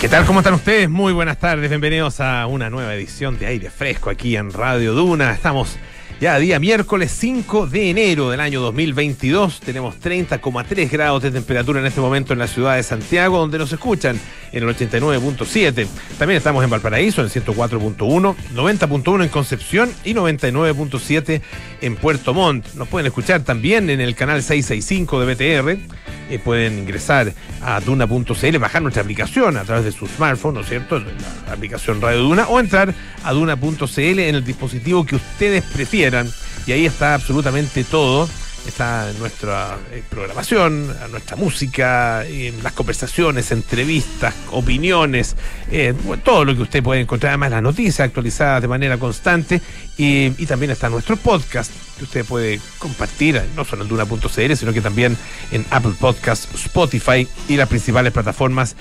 ¿Qué tal? ¿Cómo están ustedes? Muy buenas tardes. Bienvenidos a una nueva edición de Aire Fresco aquí en Radio Duna. Estamos ya día miércoles 5 de enero del año 2022. Tenemos 30,3 grados de temperatura en este momento en la ciudad de Santiago, donde nos escuchan en el 89.7. También estamos en Valparaíso en 104.1, 90.1 en Concepción y 99.7 en Puerto Montt. Nos pueden escuchar también en el canal 665 de BTR eh, pueden ingresar a duna.cl, bajar nuestra aplicación a través de su smartphone, ¿no es cierto? La aplicación Radio Duna, o entrar a duna.cl en el dispositivo que ustedes prefieran. Y ahí está absolutamente todo está nuestra eh, programación, nuestra música, las conversaciones, entrevistas, opiniones, eh, todo lo que usted puede encontrar, además las noticias actualizadas de manera constante. Y, también está nuestro podcast que usted puede compartir, no solo en Duna.cl, sino que también en Apple Podcast, Spotify y las principales plataformas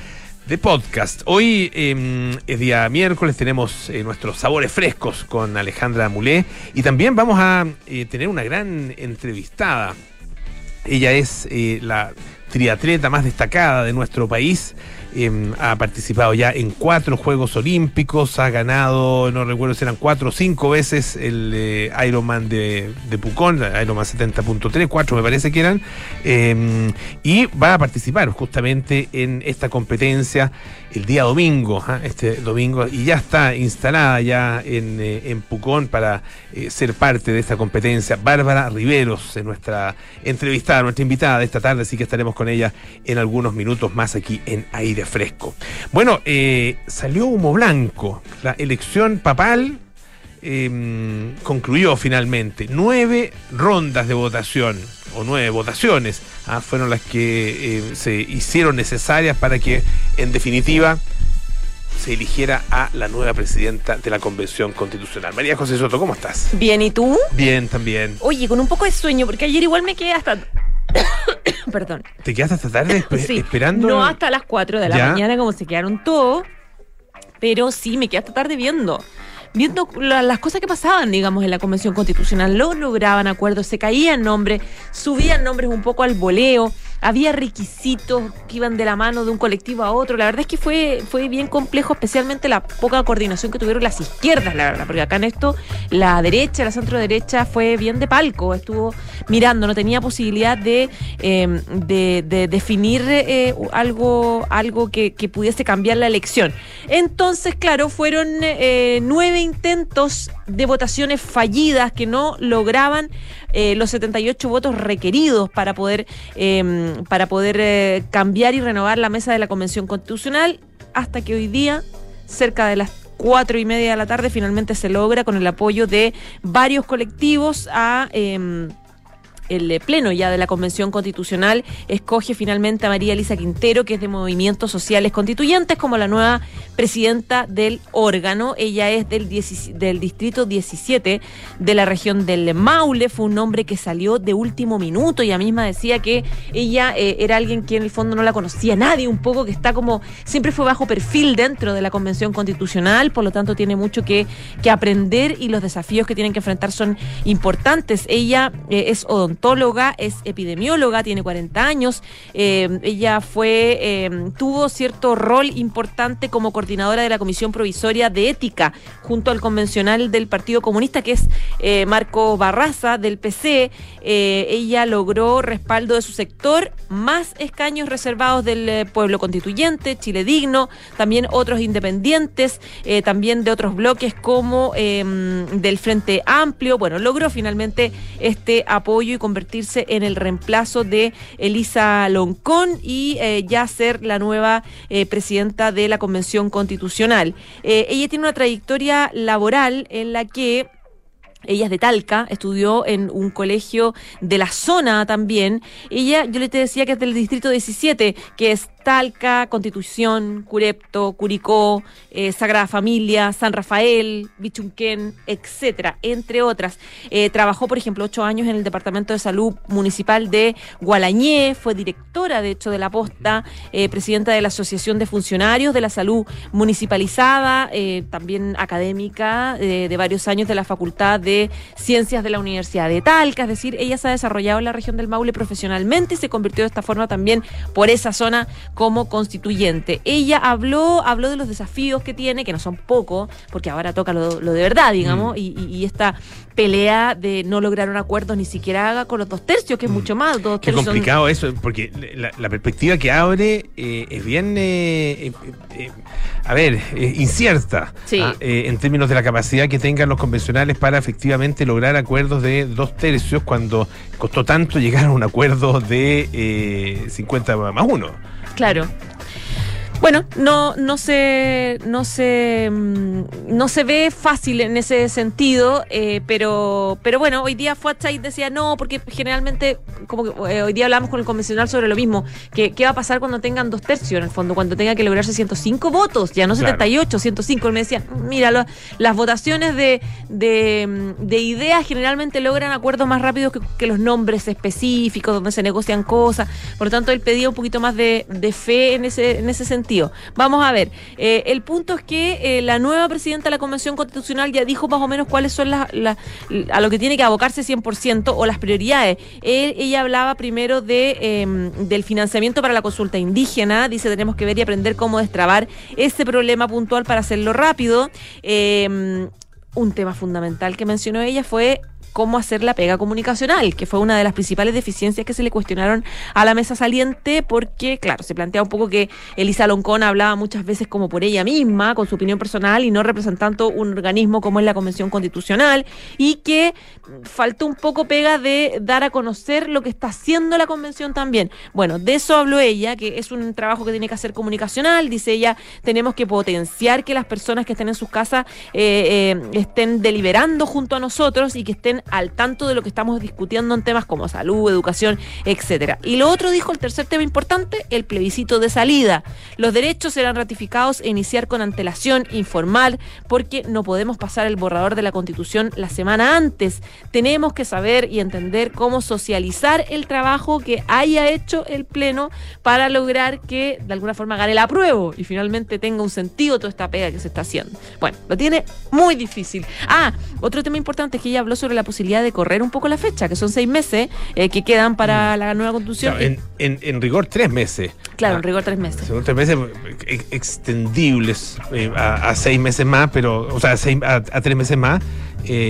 de podcast. Hoy em, es día miércoles, tenemos eh, nuestros sabores frescos con Alejandra Mulé y también vamos a eh, tener una gran entrevistada. Ella es eh, la triatleta más destacada de nuestro país. Em, ha participado ya en cuatro Juegos Olímpicos, ha ganado, no recuerdo si eran cuatro o cinco veces el eh, Ironman de, de, Pucón, Ironman 70.3, cuatro me parece que eran, em, y va a participar justamente en esta competencia el día domingo, ¿ah? este domingo, y ya está instalada ya en, eh, Pucón para eh, ser parte de esta competencia. Bárbara Riveros, nuestra entrevistada, nuestra invitada de esta tarde, así que estaremos con ella en algunos minutos más aquí en Aire fresco. Bueno, eh, salió humo blanco. La elección papal em, concluyó finalmente. Nueve rondas de votación, o nueve votaciones, ah, fueron las que eh, se hicieron necesarias para que, en definitiva, se eligiera a la nueva presidenta de la Convención Constitucional. María José Soto, ¿cómo estás? Bien, ¿y tú? Bien, también. Oye, con un poco de sueño, porque ayer igual me quedé hasta Perdón. ¿Te quedaste hasta tarde esperando? No hasta las 4 de la mañana, como se quedaron todos. Pero sí, me quedé hasta tarde viendo. Viendo las cosas que pasaban, digamos, en la Convención Constitucional. Lo lograban acuerdos, se caían nombres, subían nombres un poco al voleo había requisitos que iban de la mano de un colectivo a otro. La verdad es que fue, fue bien complejo, especialmente la poca coordinación que tuvieron las izquierdas, la verdad, porque acá en esto la derecha, la centro derecha fue bien de palco, estuvo mirando, no tenía posibilidad de, em, de, definir eh, algo, algo que, pudiese cambiar la elección. Entonces, claro, fueron eh, nueve intentos de votaciones fallidas que no lograban eh, los 78 votos requeridos para poder, em, para poder eh, cambiar y renovar la mesa de la Convención Constitucional, hasta que hoy día, cerca de las cuatro y media de la tarde, finalmente se logra con el apoyo de varios colectivos a... El eh, pleno ya de la Convención Constitucional escoge finalmente a María Elisa Quintero, que es de Movimientos Sociales Constituyentes, como la nueva presidenta del órgano. Ella es del, del distrito 17 de la región del Maule. Fue un nombre que salió de último minuto. Ella misma decía que ella eh, era alguien que en el fondo no la conocía nadie, un poco que está como, siempre fue bajo perfil dentro de la Convención Constitucional, por lo tanto tiene mucho que, que aprender y los desafíos que tienen que enfrentar son importantes. Ella eh, es odontóloga es epidemióloga, tiene 40 años. Eh, ella fue, eh, tuvo cierto rol importante como coordinadora de la Comisión Provisoria de Ética junto al convencional del Partido Comunista, que es eh, Marco Barraza del PC. ella logró respaldo de su sector, más escaños reservados del pueblo constituyente, Chile Digno, también otros independientes, también de otros bloques como del Frente Amplio. Bueno, logró finalmente este apoyo y convertirse en el reemplazo de Elisa Loncón y eh, ya ser la nueva eh, presidenta de la Convención Constitucional. Eh, ella tiene una trayectoria laboral en la que ella es de Talca, estudió en un colegio de la zona también. Ella, yo le te decía que es del distrito 17, que es Talca, Constitución, Curepto, Curicó, eh, Sagrada Familia, San Rafael, Bichunquén, etcétera, entre otras. Eh, trabajó, por ejemplo, ocho años en el Departamento de Salud Municipal de Gualañé, fue directora, de hecho, de la posta, eh, presidenta de la Asociación de Funcionarios de la Salud Municipalizada, también académica de varios años de la Facultad de Ciencias de la Universidad de Talca, es decir, ella se ha desarrollado en la región del Maule profesionalmente y se convirtió de esta forma también por esa zona como constituyente. Ella habló, habló de los desafíos que tiene, que no son pocos, porque ahora toca lo, de verdad, digamos, mm. y, esta pelea de no lograr un acuerdo ni siquiera haga con los dos tercios, que es mm. mucho más. Dos Qué complicado eso, porque la, perspectiva que abre eh, es bien, eh, eh, a ver, incierta ah, en términos de la capacidad que tengan los convencionales para efectivamente lograr acuerdos de dos tercios cuando costó tanto llegar a un acuerdo de 50 más uno. Claro. Bueno, no, no se, no se, mm, no se ve fácil en ese sentido, eh, pero, pero bueno, hoy día y decía no, porque generalmente, como que eh, hoy día hablamos con el convencional sobre lo mismo, que qué va a pasar cuando tengan dos tercios en el fondo, cuando tenga que lograrse 105 votos, ya no 78, 105. Él me decía, mira, las votaciones de, de, de, ideas generalmente logran acuerdos más rápidos que, los nombres específicos, donde se negocian cosas. Por lo tanto, él pedía un poquito más de, de fe en ese, en ese sentido. Vamos a ver, eh, el punto es que eh, la nueva presidenta de la Convención Constitucional ya dijo más o menos cuáles son las, a lo que tiene que abocarse 100% o las prioridades. ella hablaba primero de em, del financiamiento para la consulta indígena, dice tenemos que ver y aprender cómo destrabar ese problema puntual para hacerlo rápido. Em, un tema fundamental que mencionó ella fue cómo hacer la pega comunicacional, que fue una de las principales deficiencias que se le cuestionaron a la mesa saliente, porque, claro, se plantea un poco que Elisa Loncón hablaba muchas veces como por ella misma, con su opinión personal y no representando un organismo como es la Convención Constitucional, y que faltó un poco pega de dar a conocer lo que está haciendo la Convención también. Bueno, de eso habló ella, que es un trabajo que tiene que hacer comunicacional, dice ella, tenemos que potenciar que las personas que estén en sus casas eh, eh, estén deliberando junto a nosotros y que estén al tanto de lo que estamos discutiendo en temas como salud, educación, etcétera. Y lo otro dijo el tercer tema importante, el plebiscito de salida. Los derechos serán ratificados e iniciar con antelación, informar, porque no podemos pasar el borrador de la Constitución la semana antes. Tenemos que saber y entender cómo socializar el trabajo que haya hecho el Pleno para lograr que de alguna forma gane el apruebo y finalmente tenga un sentido toda esta pega que se está haciendo. Bueno, lo tiene muy difícil. Ah, otro tema importante es que ella habló sobre la posibilidad de correr un poco la fecha, que son seis meses eh, que quedan para mm. la nueva constitución. en, rigor, tres meses. Claro, en ah, rigor, tres meses. tres meses extendibles eh, a, seis meses más, pero, o sea, a, tres meses más.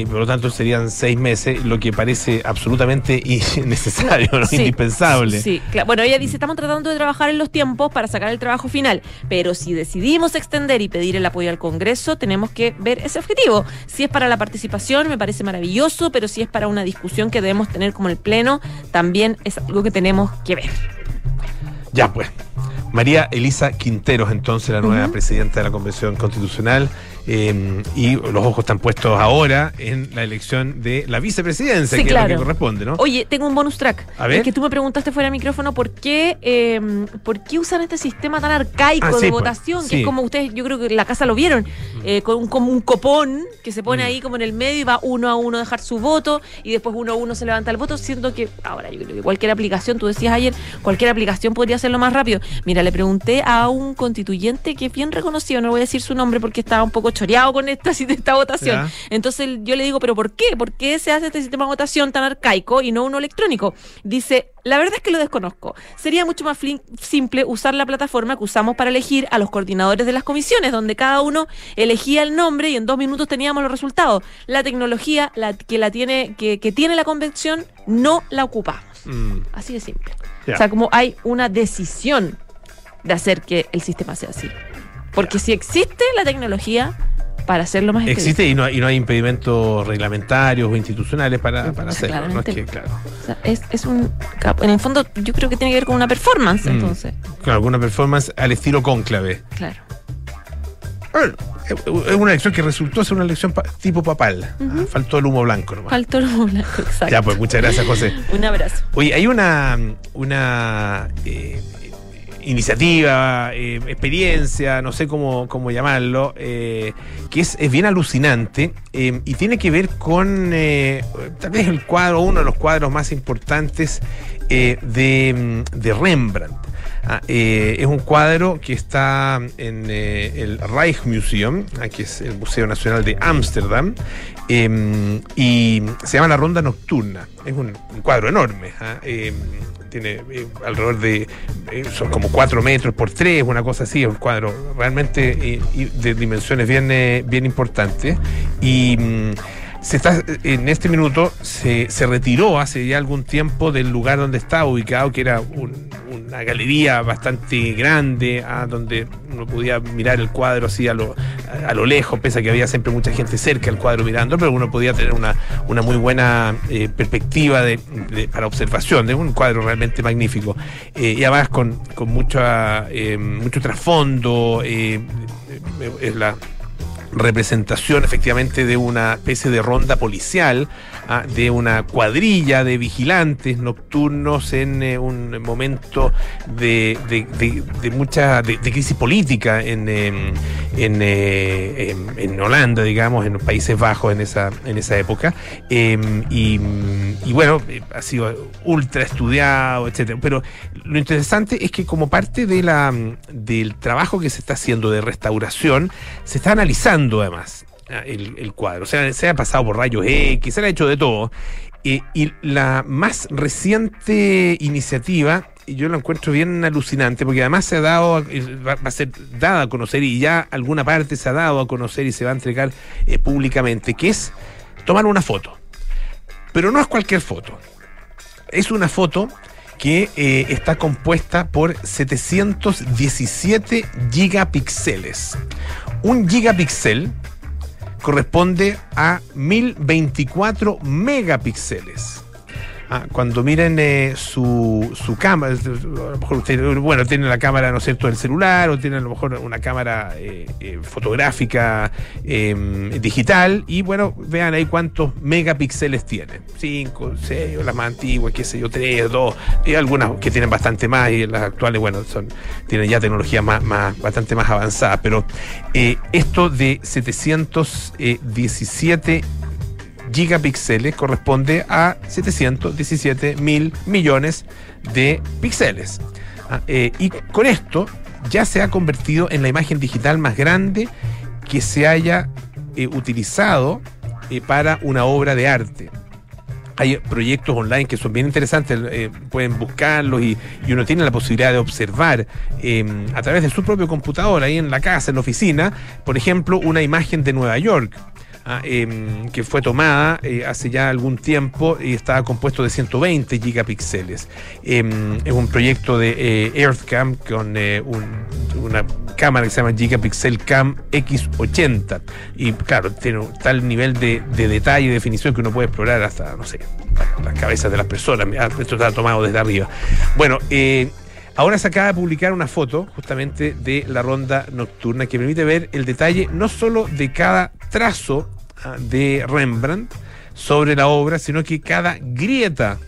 Por lo tanto serían seis meses, lo que parece absolutamente innecesario, indispensable. Sí, bueno, ella dice, estamos tratando de trabajar en los tiempos para sacar el trabajo final, pero si decidimos extender y pedir el apoyo al Congreso, tenemos que ver ese objetivo. Si es para la participación, me parece maravilloso, pero si es para una discusión que debemos tener como el Pleno, también es algo que tenemos que ver. Ya pues. María Elisa Quinteros, entonces la nueva presidenta de la Convención Constitucional, eh, y los ojos están puestos ahora en la elección de la vicepresidencia, que es lo que corresponde, ¿no? Oye, tengo un bonus track. A ver. Es que tú me preguntaste fuera de micrófono por qué, eh, por qué usan este sistema tan arcaico ah, de pues, votación, que es como ustedes, yo creo que en la casa lo vieron, mm. eh, con un, como un copón que se pone mm. ahí como en el medio y va uno a uno a dejar su voto y después uno a uno se levanta el voto, siendo que ahora yo creo que cualquier aplicación, tú decías ayer, cualquier aplicación podría hacerlo más rápido. Mira, le pregunté a un constituyente que es bien reconocido, no voy a decir su nombre porque estaba un poco choreado con esta, esta votación. Entonces yo le digo, ¿pero por qué? ¿Por qué se hace este sistema de votación tan arcaico y no uno electrónico? Dice, la verdad es que lo desconozco. Sería mucho más simple usar la plataforma que usamos para elegir a los coordinadores de las comisiones, donde cada uno elegía el nombre y en dos minutos teníamos los resultados. La tecnología la, que, la tiene, que, tiene la convención no la ocupamos. Mm. Así de simple. O sea, como hay una decisión de hacer que el sistema sea así. Porque si existe la tecnología para hacerlo más Existe y no, hay, y no hay impedimentos reglamentarios o institucionales para, para hacerlo. ¿no? Es que, claro. es, un. En el fondo, yo creo que tiene que ver con una performance, mm. entonces. Claro, alguna performance al estilo cónclave. Claro. es una elección que resultó ser una elección tipo papal. Ah, faltó el humo blanco nomás. Faltó el humo blanco, exacto. Ya, pues muchas gracias, José. un abrazo. Oye, hay una. una eh, iniciativa, eh, experiencia, no sé cómo, cómo llamarlo, eh, que es, bien alucinante eh, y tiene que ver con tal vez el cuadro, uno de los cuadros más importantes de, de, Rembrandt. Ah, es un cuadro que está en el Rijksmuseum, que es el Museo Nacional de Ámsterdam, y se llama La Ronda Nocturna. Es un, cuadro enorme. Tiene alrededor de, son como 4 metros por 3, una cosa así, un cuadro realmente de dimensiones bien, bien importantes. Y mm, se está, en este minuto se, se, retiró hace ya algún tiempo del lugar donde estaba ubicado, que era una galería bastante grande, ah, donde uno podía mirar el cuadro así a lo, a lo lejos, pese a que había siempre mucha gente cerca del cuadro mirando, pero uno podía tener una, una muy buena eh, perspectiva de, para observación, de un cuadro realmente magnífico. Eh, y además con, con mucha, eh, mucho trasfondo, es la representación efectivamente de una especie de ronda policial, ah, de una cuadrilla de vigilantes nocturnos en eh, un momento de, mucha de, crisis política en, em, eh, en, en, Holanda, digamos, en los Países Bajos en esa, en esa época. Em, y, y, bueno, eh, ha sido ultra estudiado, etcétera. Pero lo interesante es que como parte de la, del trabajo que se está haciendo de restauración, se está analizando además ah, el, cuadro. O sea, se ha pasado por rayos X, se ha hecho de todo. y la más reciente iniciativa, yo la encuentro bien alucinante, porque además se ha dado, va, a ser dada a conocer y ya alguna parte se ha dado a conocer y se va a entregar eh, públicamente, que es tomar una foto. Pero no es cualquier foto. Es una foto que eh, está compuesta por 717 gigapíxeles. Un gigapíxel corresponde a 1024 megapíxeles. Ah, cuando miren eh, su, su cámara, a lo mejor usted, bueno, tiene la cámara, ¿no es cierto?, del celular, o tiene a lo mejor una cámara eh, eh, fotográfica em, digital, y bueno, vean ahí cuántos megapíxeles tienen. 5, 6, las más antiguas, qué sé yo, 3, 2, y algunas que tienen bastante más, y las actuales, bueno, son tienen ya tecnología más, más bastante más avanzada, pero esto de 717 gigapíxeles corresponde a 717 mil millones de píxeles. Ah, eh, y con esto ya se ha convertido en la imagen digital más grande que se haya eh, utilizado eh, para una obra de arte. Hay proyectos online que son bien interesantes, pueden buscarlos y, y, uno tiene la posibilidad de observar a través de su propio computador, ahí en la casa, en la oficina, por ejemplo, una imagen de Nueva York Ah, em, que fue tomada eh, hace ya algún tiempo y estaba compuesto de 120 gigapíxeles. Em, es un proyecto de eh, EarthCam con eh, una cámara que se llama Gigapixel Cam X80 y claro, tiene tal nivel de, detalle y definición que uno puede explorar hasta, no sé, las cabezas de las personas. Esto está tomado desde arriba. Bueno, Ahora se acaba de publicar una foto justamente de la ronda nocturna que permite ver el detalle no solo de cada trazo de Rembrandt sobre la obra, sino que cada grieta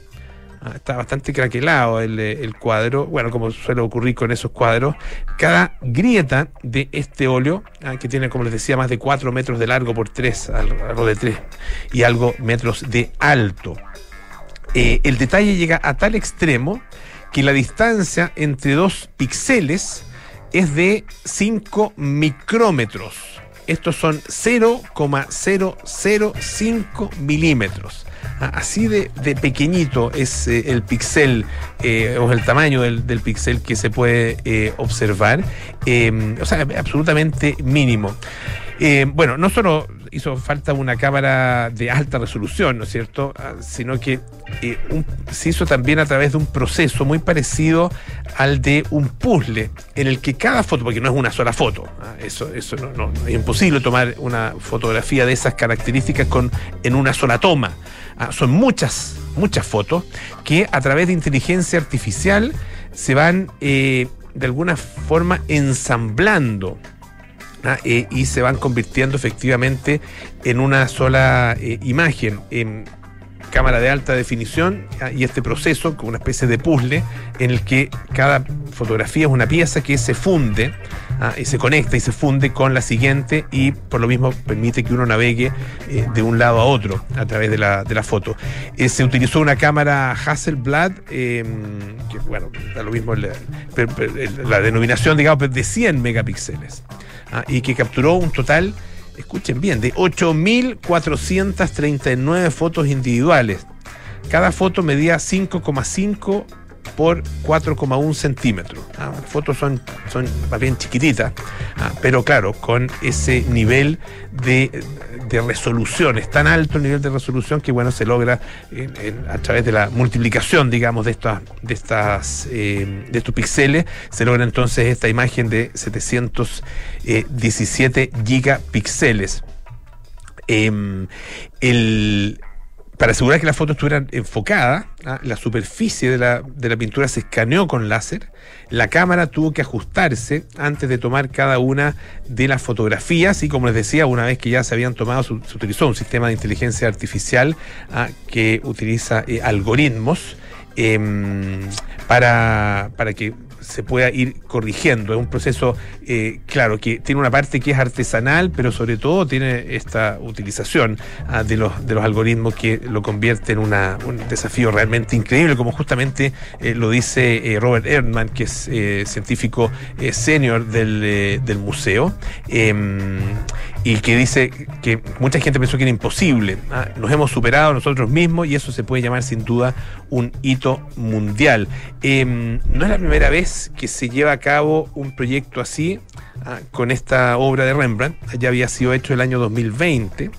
ah, está bastante craquelado el, eh, el, cuadro, bueno, como suele ocurrir con esos cuadros, cada grieta de este óleo, ah, que tiene, como les decía, más de 4 metros de largo por 3, algo de 3 y algo metros de alto. Eh, el detalle llega a tal extremo que la distancia entre dos píxeles es de 5 micrómetros. Estos son 0,005 milímetros. Ah, así de, pequeñito es eh, el pixel eh, o el tamaño del, pixel que se puede eh, observar. o sea, absolutamente mínimo. bueno, no solo hizo falta una cámara de alta resolución, ¿no es cierto? Ah, sino que eh, se hizo también a través de un proceso muy parecido al de un puzzle, en el que cada foto, porque no es una sola foto, ¿ah? eso, es imposible tomar una fotografía de esas características en una sola toma. ¿ah? son muchas, muchas fotos que a través de inteligencia artificial se van eh, de alguna forma ensamblando Ah, eh, y se van convirtiendo efectivamente en una sola eh, imagen en cámara de alta definición ah, y este proceso como una especie de puzzle en el que cada fotografía es una pieza que se funde ah, y se conecta y se funde con la siguiente y por lo mismo permite que uno navegue eh, de un lado a otro a través de la, de la foto. se utilizó una cámara Hasselblad, em, que bueno, da lo mismo la, la denominación, digamos, de 100 megapíxeles. Ah, y que capturó un total, escuchen bien, de 8.439 fotos individuales. Cada foto medía 5,5 por 4,1 centímetros. Ah, las fotos son, son más bien chiquititas, ah, pero claro, con ese nivel de, resolución, es tan alto el nivel de resolución que bueno, se logra a través de la multiplicación, digamos, de estas, de estas, eh, de estos píxeles, se logra entonces esta imagen de 717 gigapíxeles. Em, el para asegurar que la foto estuviera enfocada, ¿ah? la superficie de la, de la, pintura se escaneó con láser, la cámara tuvo que ajustarse antes de tomar cada una de las fotografías y como les decía, una vez que ya se habían tomado, se, utilizó un sistema de inteligencia artificial ¿ah? que utiliza eh, algoritmos em, para, para que se pueda ir corrigiendo. Es un proceso, eh, claro, que tiene una parte que es artesanal, pero sobre todo tiene esta utilización ah, de, los, de los algoritmos que lo convierte en un desafío realmente increíble, como justamente eh, lo dice eh, Robert Erdman, que es científico senior del, del museo em, y que dice que mucha gente pensó que era imposible. Ah, nos hemos superado nosotros mismos y eso se puede llamar sin duda un hito mundial. Em, no es la primera vez que se lleva a cabo un proyecto así ah, con esta obra de Rembrandt. Ya había sido hecho el año 2020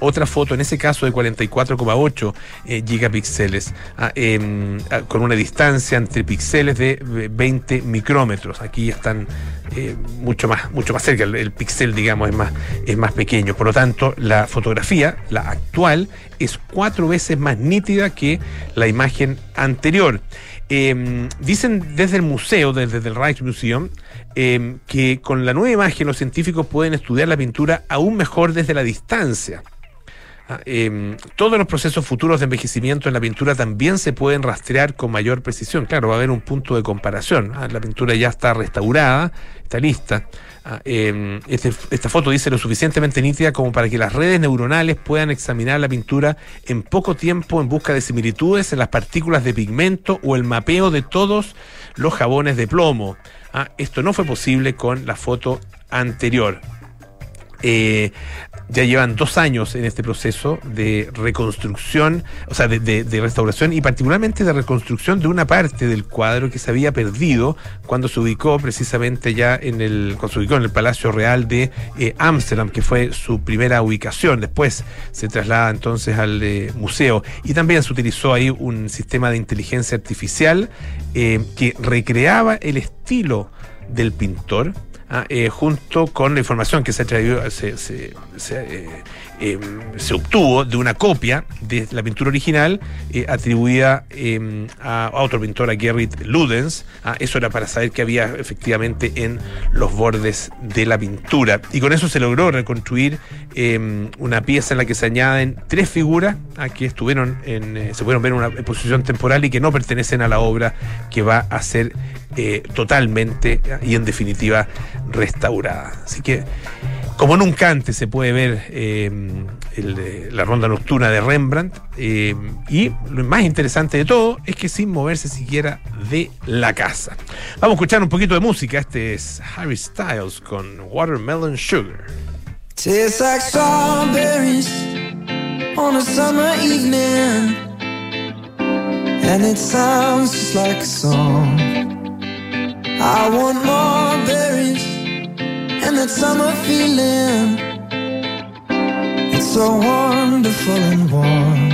otra foto, en ese caso de 44,8 eh, gigapíxeles, ah, em, ah, con una distancia entre píxeles de 20 micrómetros. Aquí están eh, mucho más mucho más cerca, el, píxel, digamos, es más, es más pequeño. Por lo tanto, la fotografía, la actual, es cuatro veces más nítida que la imagen anterior. Em, dicen desde el museo, desde el Rijksmuseum, em, que con la nueva imagen los científicos pueden estudiar la pintura aún mejor desde la distancia. Ah, em, todos los procesos futuros de envejecimiento en la pintura también se pueden rastrear con mayor precisión. Claro, va a haber un punto de comparación. Ah, la pintura ya está restaurada, está lista. Ah, em, este, esta foto dice lo suficientemente nítida como para que las redes neuronales puedan examinar la pintura en poco tiempo en busca de similitudes en las partículas de pigmento o el mapeo de todos los jabones de plomo. esto no fue posible con la foto anterior. Eh, ya llevan dos años en este proceso de reconstrucción, o sea, de, restauración y particularmente de reconstrucción de una parte del cuadro que se había perdido cuando se ubicó precisamente ya en el, cuando se ubicó en el Palacio Real de eh, Ámsterdam, que fue su primera ubicación. Después se traslada entonces al eh, museo y también se utilizó ahí un sistema de inteligencia artificial que recreaba el estilo del pintor eh, junto con la información que se, se, eh, em, se, obtuvo de una copia de la pintura original eh, atribuida em, a, otro pintor, a Gerrit Ludens. Ah, eso era para saber qué había efectivamente en los bordes de la pintura. Y con eso se logró reconstruir em, una pieza en la que se añaden tres figuras ah, que estuvieron en, se pudieron ver en una exposición temporal y que no pertenecen a la obra que va a ser totalmente y en definitiva restaurada. Así que, como nunca antes se puede ver em, la ronda nocturna de Rembrandt, em, y lo más interesante de todo es que sin moverse siquiera de la casa. Vamos a escuchar un poquito de música. Este es Harry Styles con Watermelon Sugar. Tastes like strawberries on a summer evening, and it sounds like a song. I want more berries. and that summer feeling. It's so wonderful and warm.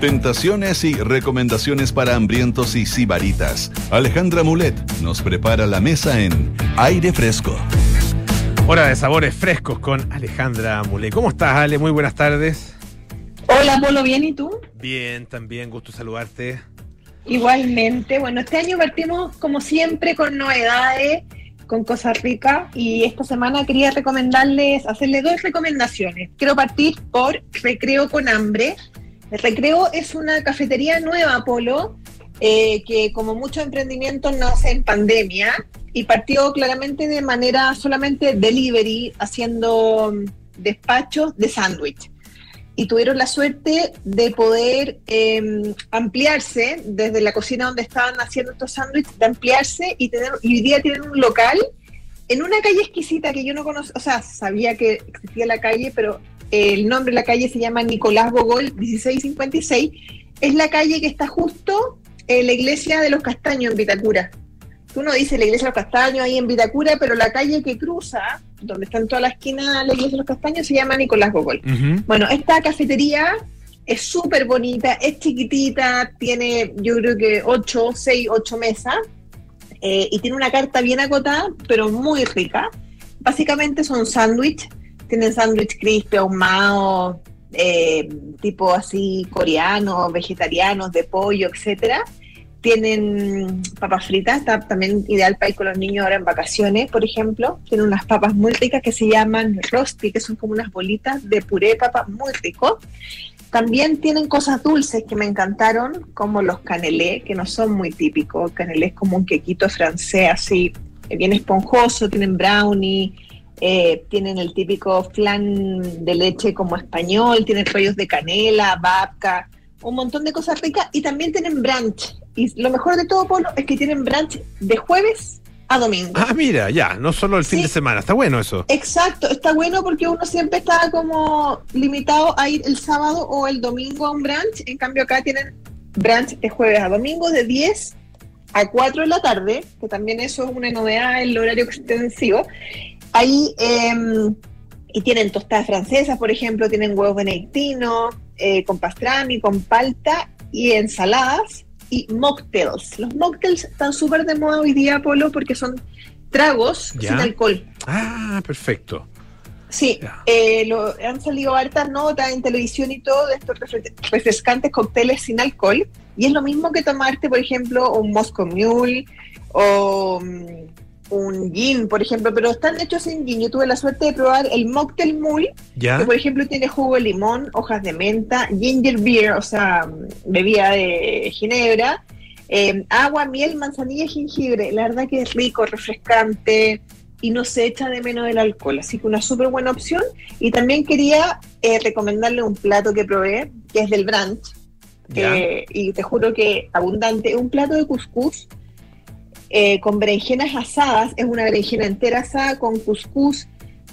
Tentaciones y recomendaciones para hambrientos y sibaritas. Alejandra Mulet nos prepara la mesa en Aire Fresco. Hora de sabores frescos con Alejandra Mulet. ¿Cómo estás, Ale? Muy buenas tardes. Hola, Polo, ¿bien y tú? Bien, también, gusto saludarte. Igualmente. Bueno, este año partimos como siempre con novedades, con cosas ricas y esta semana quería recomendarles, hacerles dos recomendaciones. Quiero partir por Recreo con Hambre, el Recreo es una cafetería nueva, Polo, eh, que como muchos emprendimientos nace en pandemia y partió claramente de manera solamente delivery, haciendo mm, despachos de sándwich. Y tuvieron la suerte de poder em, ampliarse desde la cocina donde estaban haciendo estos sándwiches, de ampliarse y, tener, y hoy día tienen un local en una calle exquisita que yo no conozco, o sea, sabía que existía la calle, pero el nombre de la calle se llama Nicolás Bogol 1656, es la calle que está justo en la iglesia de los Castaños en Vitacura. Uno dice la iglesia de los Castaños ahí en Vitacura, pero la calle que cruza, donde está en toda la esquina la iglesia de los Castaños, se llama Nicolás Bogol. Bueno, esta cafetería es súper bonita, es chiquitita, tiene yo creo que 8, 6, 8 mesas, eh, y tiene una carta bien acotada, pero muy rica. Básicamente son sándwiches tienen sándwich crispy, ahumado, eh, tipo así coreano, vegetarianos, de pollo, etcétera. Tienen papas fritas, está también ideal para ir con los niños ahora en vacaciones, por ejemplo. Tienen unas papas muy que se llaman rosti, que son como unas bolitas de puré de papa muy. También tienen cosas dulces que me encantaron, como los canelés, que no son muy típicos. Canelé es como un quequito francés, así, bien esponjoso. Tienen brownie, eh, tienen el típico flan de leche como español, tienen rollos de canela, babka, un montón de cosas ricas y también tienen brunch. Y lo mejor de todo, Polo, es que tienen brunch de jueves a domingo. Ah, mira, ya, no solo el fin de semana, está bueno eso. Exacto, está bueno porque uno siempre está como limitado a ir el sábado o el domingo a un brunch, en cambio acá tienen brunch de jueves a domingo de 10 a 4 de la tarde, que también eso es una novedad, el horario extensivo. Ahí, em, y tienen tostadas francesas, por ejemplo, tienen huevos benedictinos, eh, con pastrami, con palta y ensaladas y mocktails. Los mocktails están súper de moda hoy día, Polo, porque son tragos sin alcohol. Ah, perfecto. Sí, eh, lo, han salido hartas notas en televisión y todo de estos refrescantes cócteles sin alcohol. Y es lo mismo que tomarte, por ejemplo, un Moscow Mule o mm, un gin, por ejemplo, pero están hechos sin gin. Yo tuve la suerte de probar el Mocktail Mule, que por ejemplo tiene jugo de limón, hojas de menta, ginger beer, o sea, bebida de ginebra, eh, agua, miel, manzanilla y jengibre. La verdad que es rico, refrescante y no se echa de menos el alcohol, así que una súper buena opción. Y también quería eh, recomendarle un plato que probé, que es del brunch, y te juro que abundante, un plato de couscous eh, con berenjenas asadas, es una berenjena entera asada con cuscús,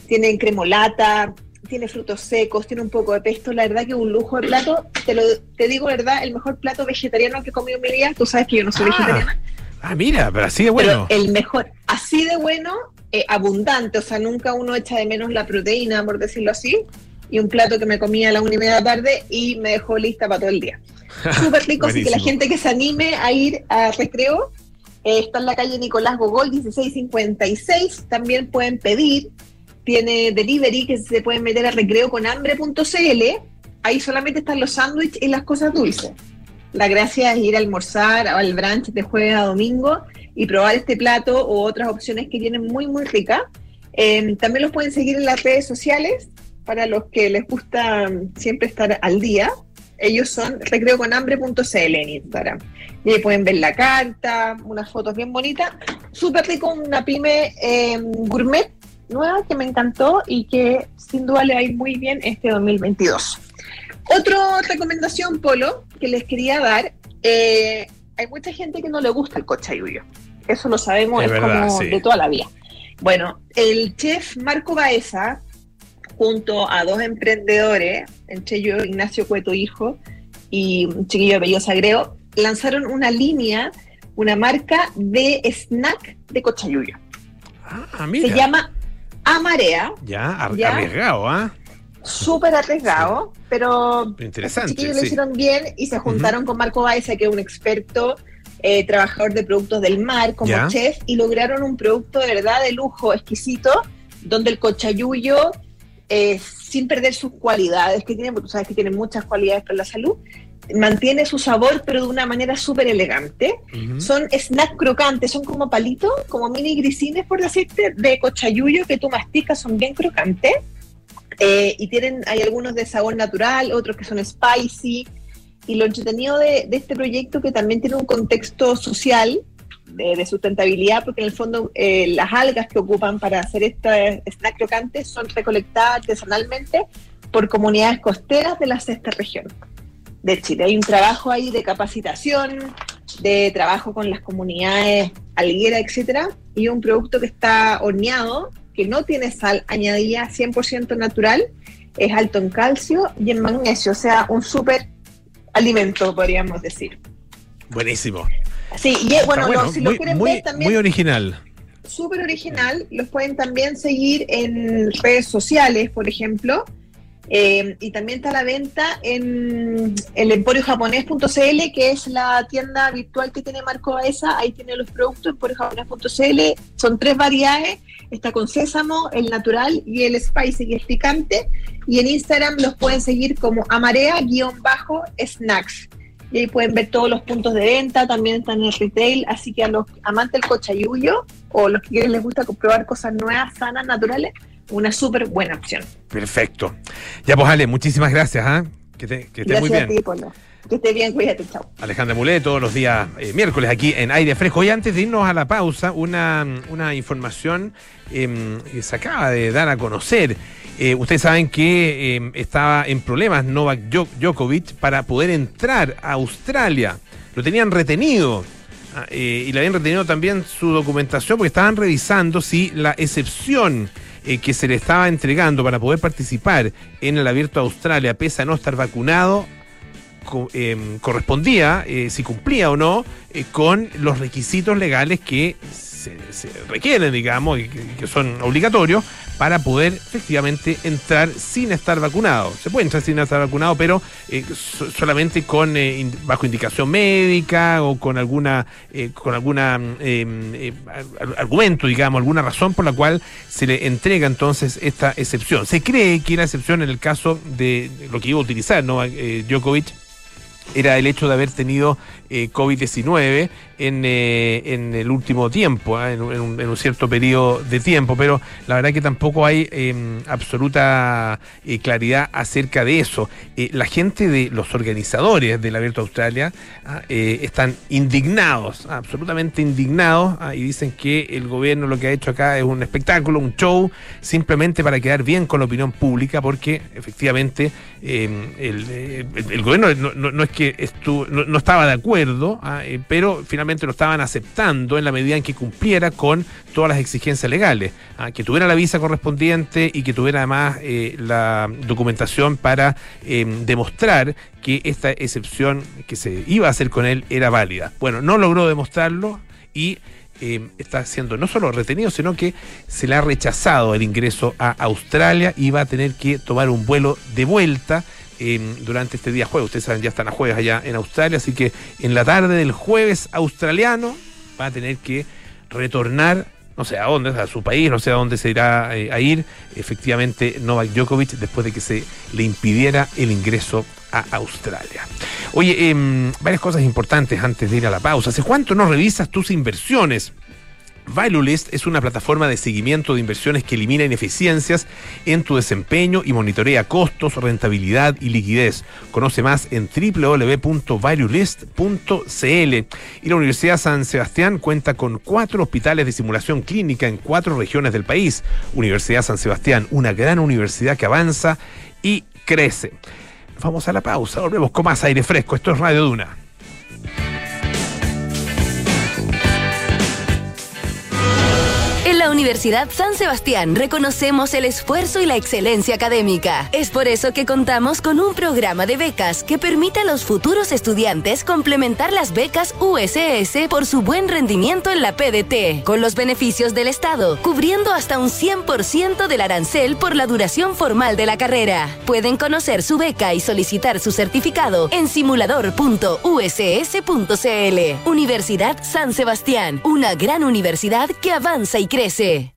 tiene cremolata, tiene frutos secos, tiene un poco de pesto, la verdad que es un lujo de plato, te lo te digo verdad, el mejor plato vegetariano que he comido en mi vida, tú sabes que yo no soy ah. vegetariana. Ah, mira, pero así de bueno. el mejor, así de bueno, eh, abundante, o sea, nunca uno echa de menos la proteína, por decirlo así, y un plato que me comía a la una y media de la tarde y me dejó lista para todo el día. Súper rico, así que la gente que se anime a ir a recreo, eh, está en la calle Nicolás Gogol 1656. También pueden pedir. Tiene delivery que se pueden meter a recreoconhambre.cl. Ahí solamente están los sándwiches y las cosas dulces. la gracia es ir a almorzar al brunch de jueves a domingo y probar este plato o otras opciones que tienen muy, muy ricas. Eh, también los pueden seguir en las redes sociales para los que les gusta siempre estar al día. Ellos son recreoconhambre.cl en Instagram. Y ahí pueden ver la carta, unas fotos bien bonitas. Súper rico, una pyme eh, gourmet nueva que me encantó y que sin duda le va a ir muy bien este 2022. Otra recomendación, Polo, que les quería dar. Eh, hay mucha gente que no le gusta el cochayuyo. Eso lo sabemos, es, como de toda la vida. Bueno, el chef Marco Baeza, junto a dos emprendedores, entre ellos Ignacio Cueto Hijo y un chiquillo de Sagreo, lanzaron una línea, una marca de snack de cochayuyo. Ah, mira. Se llama Amarea. Ya, arriesgado, ¿ah? súper arriesgado, pero interesante. lo hicieron bien y se juntaron con Marco Baeza, que es un experto eh, trabajador de productos del mar como chef, y lograron un producto de verdad de lujo, exquisito, donde el cochayuyo, eh, sin perder sus cualidades que tiene, porque tú sabes que tiene muchas cualidades para la salud, mantiene su sabor, pero de una manera súper elegante. Son snack crocantes, son como palitos, como mini grisines, por decirte, de cochayuyo que tú masticas, son bien crocantes. Eh, y tienen, hay algunos de sabor natural, otros que son spicy. Y lo entretenido de, este proyecto que también tiene un contexto social de, sustentabilidad, porque en el fondo eh, las algas que ocupan para hacer este snack crocante son recolectadas artesanalmente por comunidades costeras de la sexta región de Chile. Hay un trabajo ahí de capacitación, de trabajo con las comunidades algueras, etcétera, y un producto que está horneado que no tiene sal añadida 100% natural, es alto en calcio y en magnesio, o sea, un súper alimento, podríamos decir. Buenísimo. Sí, y bueno, si lo quieren ver también. Muy original. Súper original. Los pueden también seguir en redes sociales, por ejemplo. Eh, y también está a la venta en el emporiojaponés.cl, que es la tienda virtual que tiene Marco Baeza. Ahí tiene los productos, emporiojaponés.cl. Son tres variedades. Está con sésamo, el natural y el spicy, que es picante. Y en Instagram los pueden seguir como amarea-snacks. Y ahí pueden ver todos los puntos de venta, también están en el retail, así que a los amantes del cochayuyo o los que les gusta probar cosas nuevas, sanas, naturales, una súper buena opción. Perfecto. Ya pues Ale, muchísimas gracias. ¿ah? Que, te, que estés muy bien. A ti, Que esté bien, cuídate, chao. Alejandra Mulé, todos los días eh, miércoles aquí en Aire Fresco. Y antes de irnos a la pausa, una, información em, que se acaba de dar a conocer. Eh, ustedes saben que em, estaba en problemas Novak Djokovic para poder entrar a Australia. Lo tenían retenido. Ah, eh, y le habían retenido también su documentación porque estaban revisando si la excepción eh, que se le estaba entregando para poder participar en el Abierto de Australia, pese a no estar vacunado, em, correspondía, eh, si cumplía o no, eh, con los requisitos legales que se, requieren, digamos, que, son obligatorios para poder efectivamente entrar sin estar vacunado. Se puede entrar sin estar vacunado, pero eh, solamente con eh, bajo indicación médica o con alguna eh, con alguna em, argumento, digamos, alguna razón por la cual se le entrega entonces esta excepción. Se cree que la excepción en el caso de lo que iba a utilizar, ¿no? Djokovic era el hecho de haber tenido eh, COVID-19 en, eh, en, el último tiempo, ¿ah? en, un, cierto periodo de tiempo, pero la verdad que tampoco hay em, absoluta eh, claridad acerca de eso. la gente de los organizadores del Abierto Australia ¿ah? están indignados, absolutamente indignados, ¿ah? y dicen que el gobierno lo que ha hecho acá es un espectáculo, un show, simplemente para quedar bien con la opinión pública, porque efectivamente em, el, gobierno no, es que no estaba de acuerdo, Ah, eh, pero finalmente lo estaban aceptando en la medida en que cumpliera con todas las exigencias legales, ah, que tuviera la visa correspondiente y que tuviera además eh, la documentación para em, demostrar que esta excepción que se iba a hacer con él era válida. Bueno, no logró demostrarlo y em, está siendo no solo retenido, sino que se le ha rechazado el ingreso a Australia y va a tener que tomar un vuelo de vuelta durante este día jueves. Ustedes saben, ya están a jueves allá en Australia, así que en la tarde del jueves australiano va a tener que retornar, no sé a dónde, a su país, no sé a dónde se irá eh, a ir, efectivamente Novak Djokovic, después de que se le impidiera el ingreso a Australia. Oye, em, varias cosas importantes antes de ir a la pausa. ¿Hace cuánto no revisas tus inversiones? ValueList es una plataforma de seguimiento de inversiones que elimina ineficiencias en tu desempeño y monitorea costos, rentabilidad y liquidez. Conoce más en www.valuelist.cl. Y la Universidad San Sebastián cuenta con cuatro hospitales de simulación clínica en cuatro regiones del país. Universidad San Sebastián, una gran universidad que avanza y crece. Vamos a la pausa, volvemos con más aire fresco. Esto es Radio Duna. Universidad San Sebastián reconocemos el esfuerzo y la excelencia académica. Es por eso que contamos con un programa de becas que permite a los futuros estudiantes complementar las becas USS por su buen rendimiento en la PDT, con los beneficios del Estado, cubriendo hasta un 100% del arancel por la duración formal de la carrera. Pueden conocer su beca y solicitar su certificado en simulador.uss.cl. Universidad San Sebastián, una gran universidad que avanza y crece crece.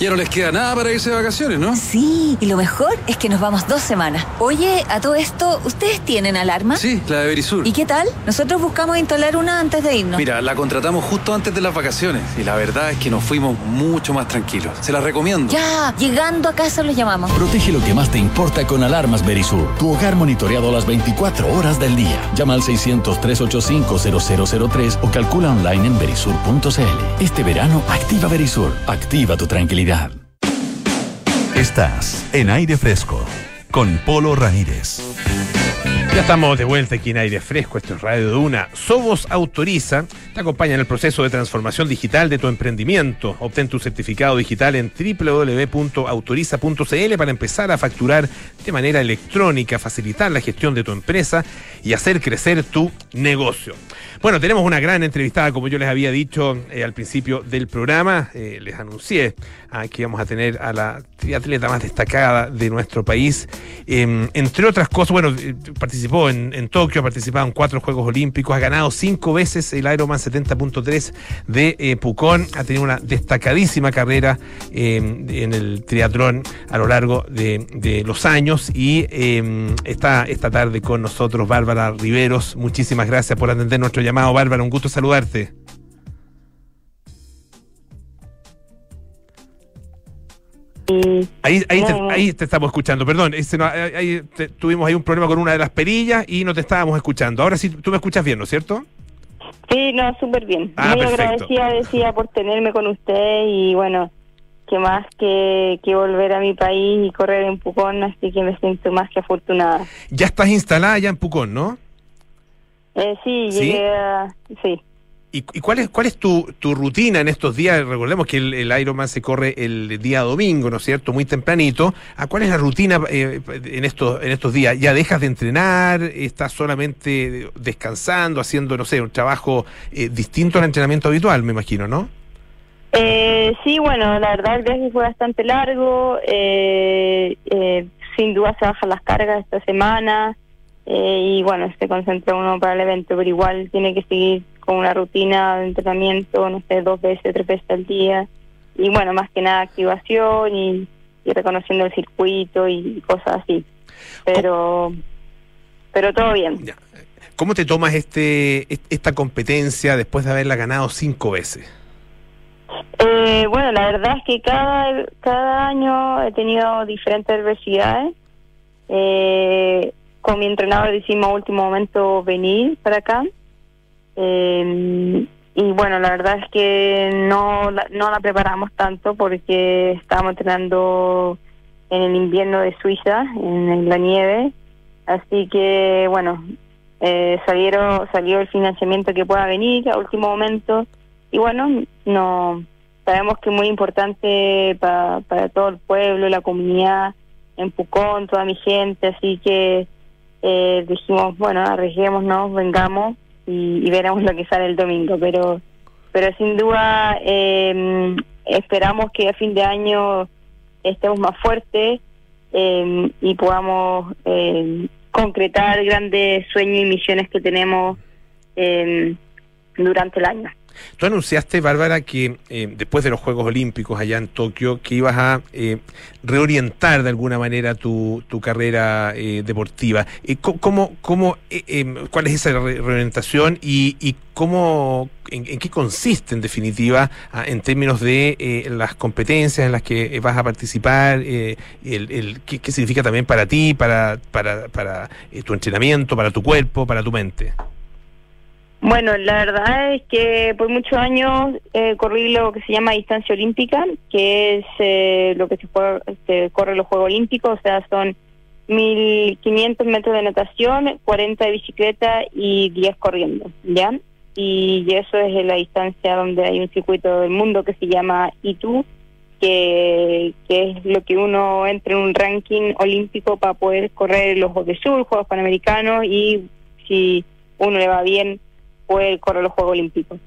Ya no les queda nada para irse de vacaciones, ¿no? Sí, y lo mejor es que nos vamos dos semanas. Oye, a todo esto, ¿ustedes tienen alarma? Sí, la de Verisur. ¿Y qué tal? Nosotros buscamos instalar una antes de irnos. Mira, la contratamos justo antes de las vacaciones y la verdad es que nos fuimos mucho más tranquilos. Se la recomiendo. Ya, llegando a casa los llamamos. Protege lo que más te importa con alarmas Verisur. Tu hogar monitoreado las 24 horas del día. Llama al 600-385-0003 o calcula online en verisur.cl. Este verano, activa Verisur. Activa tu tranquilidad. Estás en aire fresco con Polo Ramírez. Ya estamos de vuelta aquí en aire fresco, esto es Radio Duna. Sobos Autoriza te acompaña en el proceso de transformación digital de tu emprendimiento. Obtén tu certificado digital en www.autoriza.cl para empezar a facturar de manera electrónica, facilitar la gestión de tu empresa y hacer crecer tu negocio. Bueno, tenemos una gran entrevistada, como yo les había dicho eh, al principio del programa. Eh, les anuncié ah, que íbamos a tener a la triatleta más destacada de nuestro país. Em, entre otras cosas, bueno, eh, participó en, Tokio, ha participado en cuatro Juegos Olímpicos, ha ganado cinco veces el Ironman 70.3 de Pucón, ha tenido una destacadísima carrera em, en el triatlón a lo largo de, de los años y em, está esta tarde con nosotros Bárbara Riveros. Muchísimas gracias por atender nuestro llamado, Bárbara. Un gusto saludarte. Ahí, ahí, te, ahí te estamos escuchando, perdón. Ese no, ahí te, tuvimos ahí un problema con una de las perillas y no te estábamos escuchando. Ahora sí, tú me escuchas bien, ¿no es cierto? Sí, no, súper bien. Ah, Muy perfecto. agradecida, decía, por tenerme con usted y bueno, que más que, que volver a mi país y correr en Pucón, así que me siento más que afortunada. Ya estás instalada ya en Pucón, ¿no? Eh, sí, ¿Sí? llegué a... Sí. ¿Y, y cuál es cuál es tu, tu rutina en estos días? Recordemos que el, el Ironman se corre el día domingo, ¿no es cierto? Muy tempranito. ¿A cuál es la rutina eh, en estos en estos días? ¿Ya dejas de entrenar? ¿Estás solamente descansando, haciendo, no sé, un trabajo eh, distinto al entrenamiento habitual, me imagino, no? Eh, sí, bueno, la verdad el viaje fue bastante largo. eh, eh, sin duda se bajan las cargas esta semana. y bueno, se concentra uno para el evento, pero igual tiene que seguir con una rutina de entrenamiento, no sé, dos veces, tres veces al día. Y bueno, más que nada activación y, y reconociendo el circuito y cosas así. Pero, pero todo bien. Ya. ¿Cómo te tomas este est- esta competencia después de haberla ganado cinco veces? Eh, bueno, la verdad es que cada, cada año he tenido diferentes adversidades. Eh, con mi entrenador decidimos a último momento venir para acá. Eh, y bueno, la verdad es que no la, no la preparamos tanto porque estábamos entrenando en el invierno de Suiza, en, la nieve. Así que bueno, eh, salieron salió el financiamiento que pueda venir a último momento. Y bueno, no sabemos que es muy importante para, para todo el pueblo, la comunidad en Pucón, toda mi gente. Así que eh, dijimos, bueno, arriesguémonos, vengamos y, y, veremos lo que sale el domingo. Pero, pero sin duda eh, esperamos que a fin de año estemos más fuertes eh, y podamos eh, concretar grandes sueños y misiones que tenemos durante el año. Tú anunciaste, Bárbara, que eh, después de los Juegos Olímpicos allá en Tokio, que ibas a eh, reorientar de alguna manera tu, tu carrera eh, deportiva. ¿Cómo, cómo, em, ¿Cuál es esa reorientación y, y cómo, en, qué consiste en definitiva en términos de las competencias en las que vas a participar? el, ¿qué, ¿qué, significa también para ti, para, para, para tu entrenamiento, para tu cuerpo, para tu mente? Bueno, la verdad es que por muchos años eh, corrí lo que se llama distancia olímpica, que es eh, lo que se, juega, se corre los Juegos Olímpicos, o sea, son 1.500 metros de natación, 40 de bicicleta y 10 corriendo, ¿ya? Y eso es la distancia donde hay un circuito del mundo que se llama ITU, que, que es lo que uno entra en un ranking olímpico para poder correr los Juegos de Sur, Juegos Panamericanos y si uno le va bien fue correr los Juegos Olímpicos.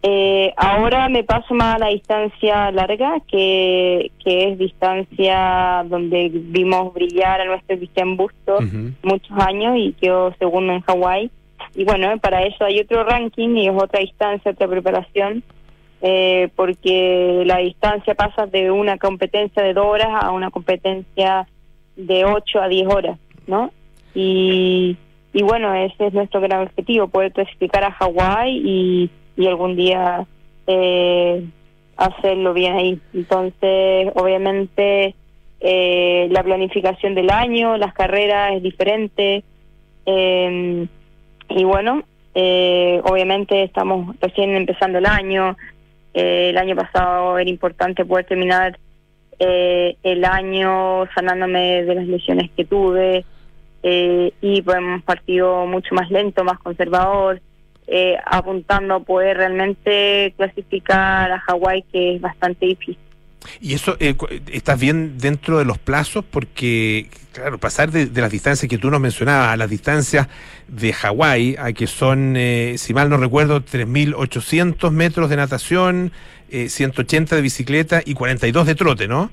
Eh, ahora me paso más a la distancia larga, que, que es distancia donde vimos brillar a nuestro Cristian Busto muchos años y quedó segundo en Hawái. Y bueno, para eso hay otro ranking y es otra distancia, otra preparación, eh, porque la distancia pasa de una competencia de dos horas a una competencia de ocho a diez horas, ¿no? Y y bueno, ese es nuestro gran objetivo, poder clasificar a Hawái y, y algún día eh, hacerlo bien ahí. Entonces, obviamente, eh, la planificación del año, las carreras es diferente. Eh, y bueno, eh, obviamente estamos recién empezando el año. Eh, el año pasado era importante poder terminar eh, el año sanándome de las lesiones que tuve eh, y pues un partido mucho más lento, más conservador, eh, apuntando a poder realmente clasificar a Hawái, que es bastante difícil. ¿Y eso eh, estás bien dentro de los plazos? Porque, claro, pasar de, las distancias que tú nos mencionabas a las distancias de Hawái, a que son, eh, si mal no recuerdo, 3.800 metros de natación, eh, 180 de bicicleta y 42 de trote, ¿no?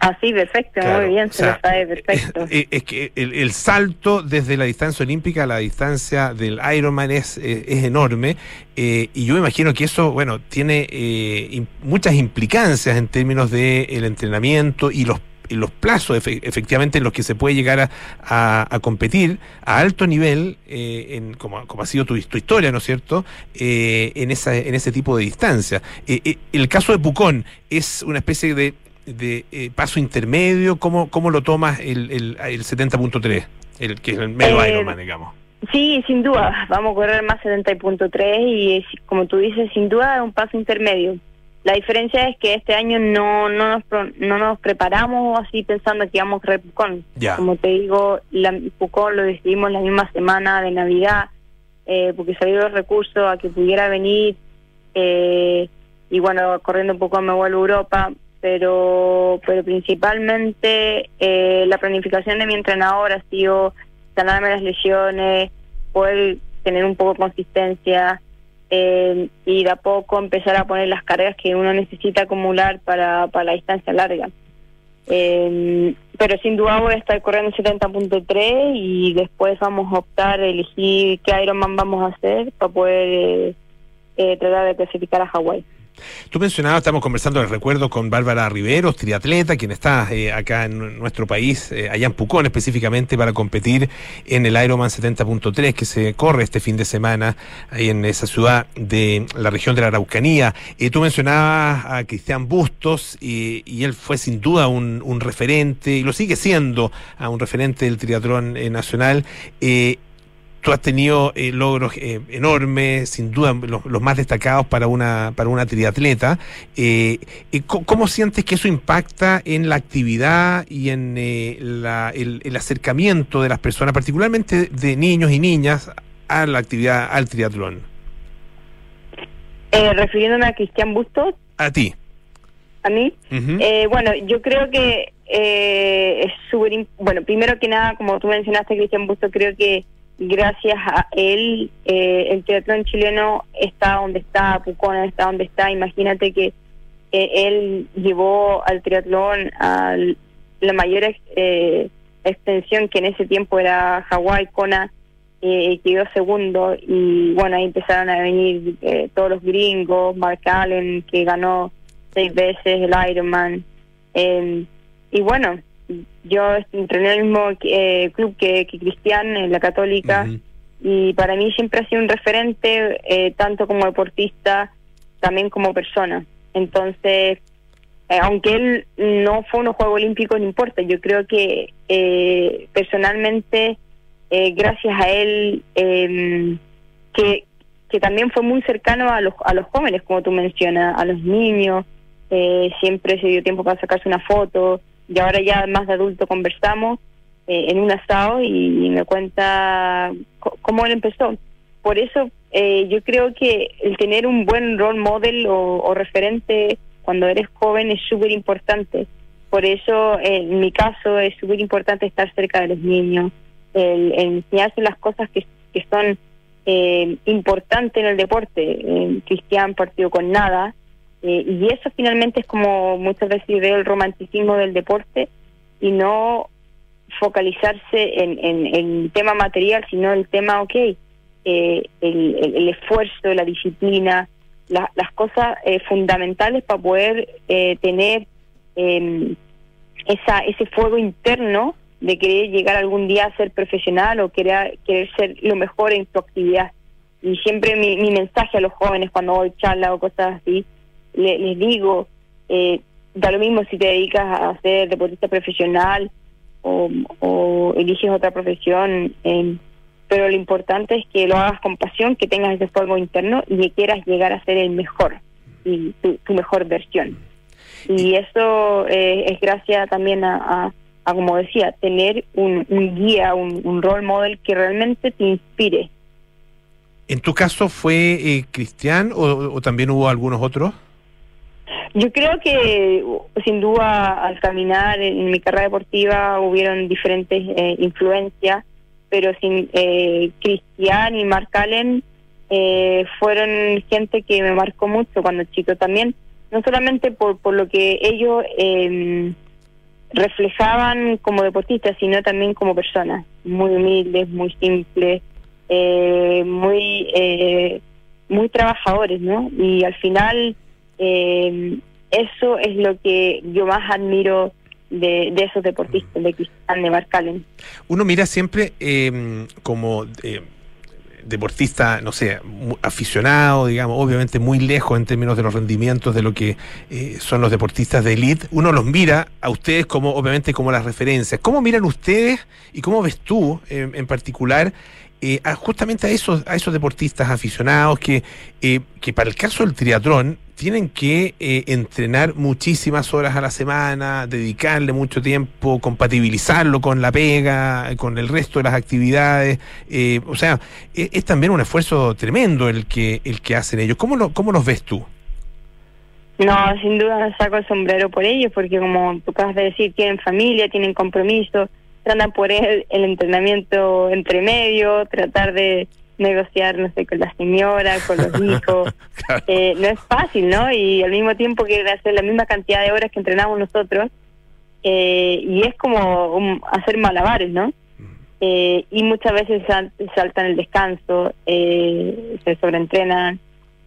Ah, sí, perfecto, claro, muy bien, se o sea, lo sabe perfecto. Es, es que el, el, salto desde la distancia olímpica a la distancia del Ironman es, es, es enorme eh, y yo imagino que eso, bueno, tiene eh, in, muchas implicancias en términos del de entrenamiento y los y los plazos efe, efectivamente en los que se puede llegar a, a, a competir a alto nivel, eh, en, como, como, ha sido tu, tu historia, ¿no es cierto?, eh, en, esa, en ese tipo de distancia. Eh, el caso de Pucón es una especie de de eh, paso intermedio? ¿Cómo, cómo lo tomas el, el, el 70.3, el que es el medio eh, Ironman, digamos? Sí, sin duda, vamos a correr más 70.3 y como tú dices, sin duda es un paso intermedio. La diferencia es que este año no no nos no nos preparamos así pensando que íbamos a correr Pucón. Como te digo, la, Pucón lo decidimos la misma semana de Navidad, eh, porque salió los recursos a que pudiera venir eh, y bueno, corriendo un poco me vuelvo a Europa, pero pero principalmente eh, la planificación de mi entrenador ha sido sanarme las lesiones, poder tener un poco de consistencia eh, y de a poco empezar a poner las cargas que uno necesita acumular para, para la distancia larga. Eh, pero sin duda voy a estar corriendo 70.3 y después vamos a optar elegir qué Ironman vamos a hacer para poder eh, tratar de clasificar a Hawái. Tú mencionabas, estamos conversando el recuerdo con Bárbara Riveros, triatleta, quien está eh, acá en nuestro país, eh, allá en Pucón específicamente, para competir en el Ironman 70.3 que se corre este fin de semana ahí en esa ciudad de la región de la Araucanía. Eh, tú mencionabas a Cristian Bustos y, y él fue sin duda un, referente, y lo sigue siendo, a un referente del triatlón nacional tú has tenido eh, logros eh, enormes, sin duda los, más destacados para una para una triatleta. Eh, ¿Cómo sientes que eso impacta en la actividad y en la, el, acercamiento de las personas, particularmente de niños y niñas, a la actividad, al triatlón? refiriéndome a Cristian Bustos. A ti. A mí. bueno, yo creo que es súper... Bueno, primero que nada, como tú mencionaste, Cristian Bustos, creo que gracias a él eh, el triatlón chileno está donde está, Pucona está donde está. Imagínate que él llevó al triatlón a la mayor eh, extensión que en ese tiempo era Hawái, Kona, eh, quedó segundo y bueno, ahí empezaron a venir eh, todos los gringos, Mark Allen que ganó seis veces el Ironman. y bueno, yo entrené en el mismo eh, club que, Cristian, en la Católica, y para mí siempre ha sido un referente, eh, tanto como deportista, también como persona. Entonces, eh, aunque él no fue un juego olímpico, no importa. Yo creo que personalmente, gracias a él, em, que, que también fue muy cercano a los, a los jóvenes, como tú mencionas, a los niños, siempre se dio tiempo para sacarse una foto y ahora ya más de adulto conversamos eh, en un asado y, me cuenta cómo él empezó. Por eso eh, yo creo que el tener un buen role model o, referente cuando eres joven es súper importante. Por eso en mi caso es súper importante estar cerca de los niños, el, enseñarse las cosas que, que son eh, importantes en el deporte. Cristian partió con nada, eh, y eso finalmente es como muchas veces veo el romanticismo del deporte y no focalizarse en, en, el tema material, sino el tema, ok, eh, el, el, esfuerzo, la disciplina, las cosas eh, fundamentales para poder tener em, esa, ese fuego interno de querer llegar algún día a ser profesional o querer, querer ser lo mejor en tu actividad. Y siempre mi, mi mensaje a los jóvenes cuando voy charla o cosas así, les digo, eh, da lo mismo si te dedicas a ser deportista profesional o, eliges otra profesión, eh, pero lo importante es que lo hagas con pasión, que tengas ese fuego interno y que quieras llegar a ser el mejor y tu, mejor versión. Y eso eh, es gracias también a, como decía, tener un, guía, un, role model que realmente te inspire. ¿En tu caso fue Cristian o también hubo algunos otros? Yo creo que sin duda al caminar en mi carrera deportiva hubieron diferentes eh, influencias, pero sin eh, Cristian y Mark Allen eh, fueron gente que me marcó mucho cuando chico también, no solamente por, por lo que ellos em, reflejaban como deportistas, sino también como personas, muy humildes, muy simples, muy muy trabajadores, ¿no? Y al final eh, eso es lo que yo más admiro de, esos deportistas, de Cristian, de Marcalen. Uno mira siempre em, como eh, deportista, no sé, aficionado, digamos, obviamente muy lejos en términos de los rendimientos de lo que eh, son los deportistas de élite, uno los mira a ustedes como, obviamente, como las referencias. ¿Cómo miran ustedes y cómo ves tú en particular eh, justamente a esos, a esos deportistas aficionados que, eh, que para el caso del triatlón tienen que eh, entrenar muchísimas horas a la semana, dedicarle mucho tiempo, compatibilizarlo con la pega, con el resto de las actividades. o sea, es, es, también un esfuerzo tremendo el que, el que hacen ellos. ¿Cómo, lo, ¿Cómo los ves tú? No, sin duda saco el sombrero por ellos, porque como tú acabas de decir, tienen familia, tienen compromiso tratan por el, el entrenamiento entre medio, tratar de negociar, no sé, con la señora, con los hijos. eh, no es fácil, ¿no? Y al mismo tiempo quieren hacer la misma cantidad de horas que entrenamos nosotros. Eh, y es como hacer malabares, ¿no? Eh, y muchas veces saltan el descanso, eh, se sobreentrenan.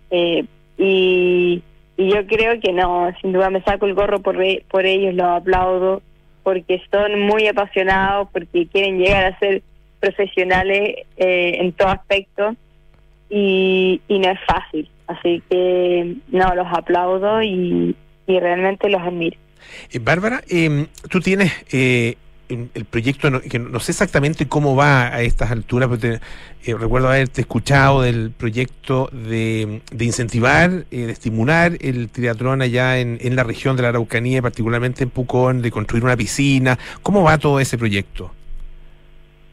Eh, y, y yo creo que no, sin duda me saco el gorro por, por ellos, los aplaudo, porque son muy apasionados, porque quieren llegar a ser profesionales eh, en todo aspecto y, y no es fácil. Así que no, los aplaudo y, realmente los admiro. Eh, Bárbara, eh, tú tienes eh, el proyecto, no, que no sé exactamente cómo va a estas alturas, pero te, eh, recuerdo haberte escuchado del proyecto de, de incentivar, eh, de estimular el triatlón allá en, en la región de la Araucanía, particularmente en Pucón, de construir una piscina. ¿Cómo va todo ese proyecto?